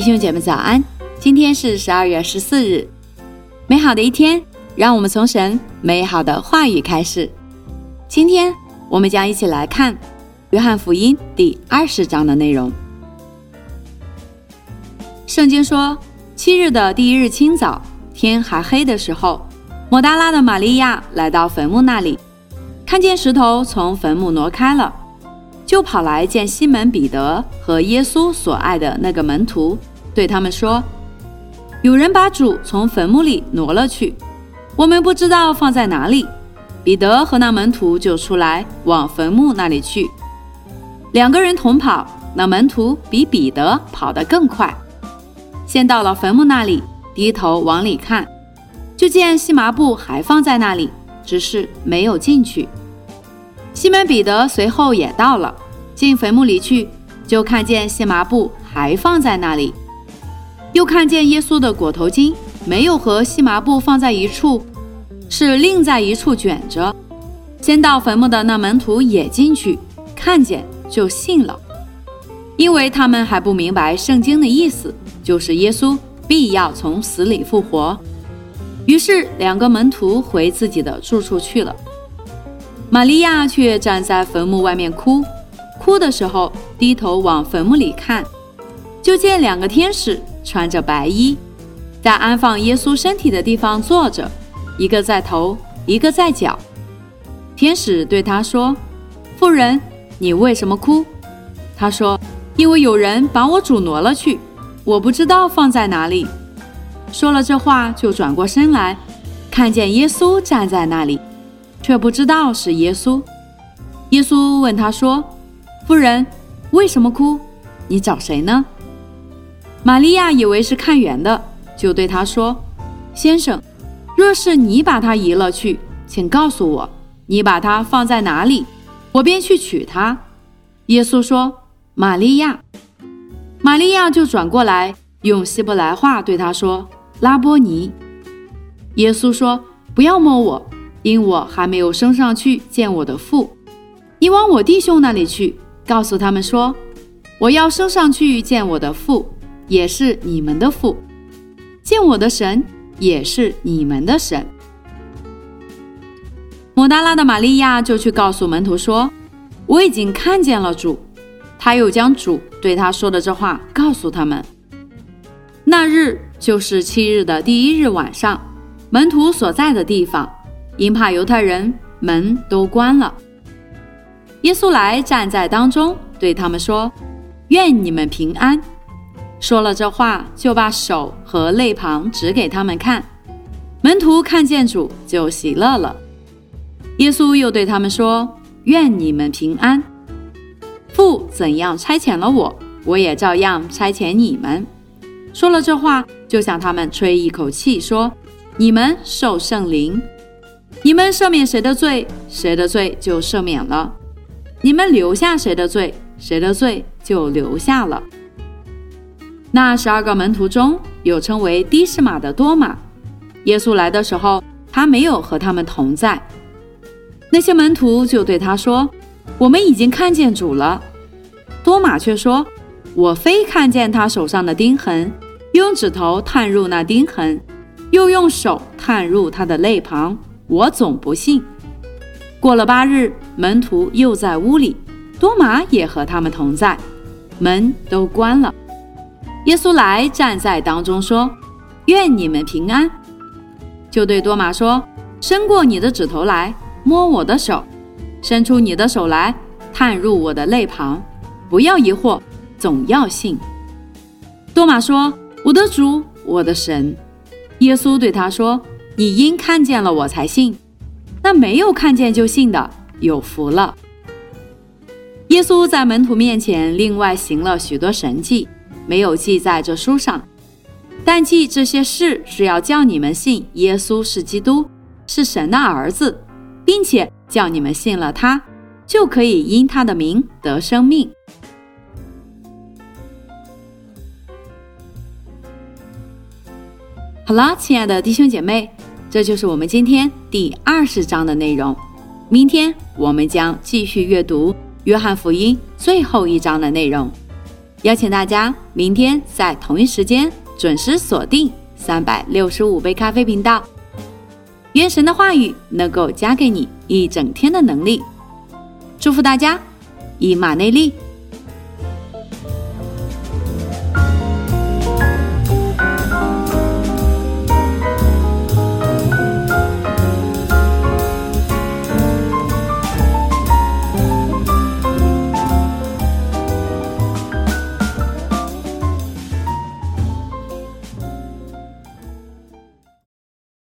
弟兄姐妹早安！今天是十二月十四日，美好的一天，让我们从神美好的话语开始。今天我们将一起来看约翰福音第二十章的内容。圣经说，七日的第一日清早，天还黑的时候，抹大拉的玛利亚来到坟墓那里，看见石头从坟墓挪开了。就跑来见西门彼得和耶稣所爱的那个门徒，对他们说：“有人把主从坟墓里挪了去，我们不知道放在哪里。”彼得和那门徒就出来往坟墓那里去，两个人同跑，那门徒比彼得跑得更快，先到了坟墓那里，低头往里看，就见细麻布还放在那里，只是没有进去。西门彼得随后也到了，进坟墓里去，就看见细麻布还放在那里，又看见耶稣的裹头巾没有和细麻布放在一处，是另在一处卷着。先到坟墓的那门徒也进去，看见就信了，因为他们还不明白圣经的意思，就是耶稣必要从死里复活。于是两个门徒回自己的住处去了。玛利亚却站在坟墓外面哭，哭的时候低头往坟墓里看，就见两个天使穿着白衣，在安放耶稣身体的地方坐着，一个在头，一个在脚。天使对他说：“妇人，你为什么哭？”他说：“因为有人把我主挪了去，我不知道放在哪里。”说了这话，就转过身来，看见耶稣站在那里。却不知道是耶稣。耶稣问他说：“夫人，为什么哭？你找谁呢？”玛利亚以为是看园的，就对他说：“先生，若是你把它移了去，请告诉我，你把它放在哪里，我便去取它。”耶稣说：“玛利亚。”玛利亚就转过来，用希伯来话对他说：“拉波尼。”耶稣说：“不要摸我。”因我还没有升上去见我的父，你往我弟兄那里去，告诉他们说，我要升上去见我的父，也是你们的父；见我的神，也是你们的神。抹大拉的玛利亚就去告诉门徒说，我已经看见了主。他又将主对他说的这话告诉他们。那日就是七日的第一日晚上，门徒所在的地方。因怕犹太人，门都关了。耶稣来站在当中，对他们说：“愿你们平安。”说了这话，就把手和肋旁指给他们看。门徒看见主，就喜乐了。耶稣又对他们说：“愿你们平安。父怎样差遣了我，我也照样差遣你们。”说了这话，就向他们吹一口气，说：“你们受圣灵。”你们赦免谁的罪，谁的罪就赦免了；你们留下谁的罪，谁的罪就留下了。那十二个门徒中有称为的士马的多马，耶稣来的时候，他没有和他们同在。那些门徒就对他说：“我们已经看见主了。”多马却说：“我非看见他手上的钉痕，用指头探入那钉痕，又用手探入他的肋旁。”我总不信。过了八日，门徒又在屋里，多马也和他们同在，门都关了。耶稣来站在当中说：“愿你们平安。”就对多马说：“伸过你的指头来，摸我的手；伸出你的手来，探入我的肋旁。不要疑惑，总要信。”多马说：“我的主，我的神。”耶稣对他说。你因看见了我才信，那没有看见就信的有福了。耶稣在门徒面前另外行了许多神迹，没有记在这书上，但记这些事是要叫你们信耶稣是基督，是神的儿子，并且叫你们信了他，就可以因他的名得生命。好了，亲爱的弟兄姐妹。这就是我们今天第二十章的内容。明天我们将继续阅读《约翰福音》最后一章的内容。邀请大家明天在同一时间准时锁定三百六十五杯咖啡频道。愿神的话语能够加给你一整天的能力。祝福大家，以马内利。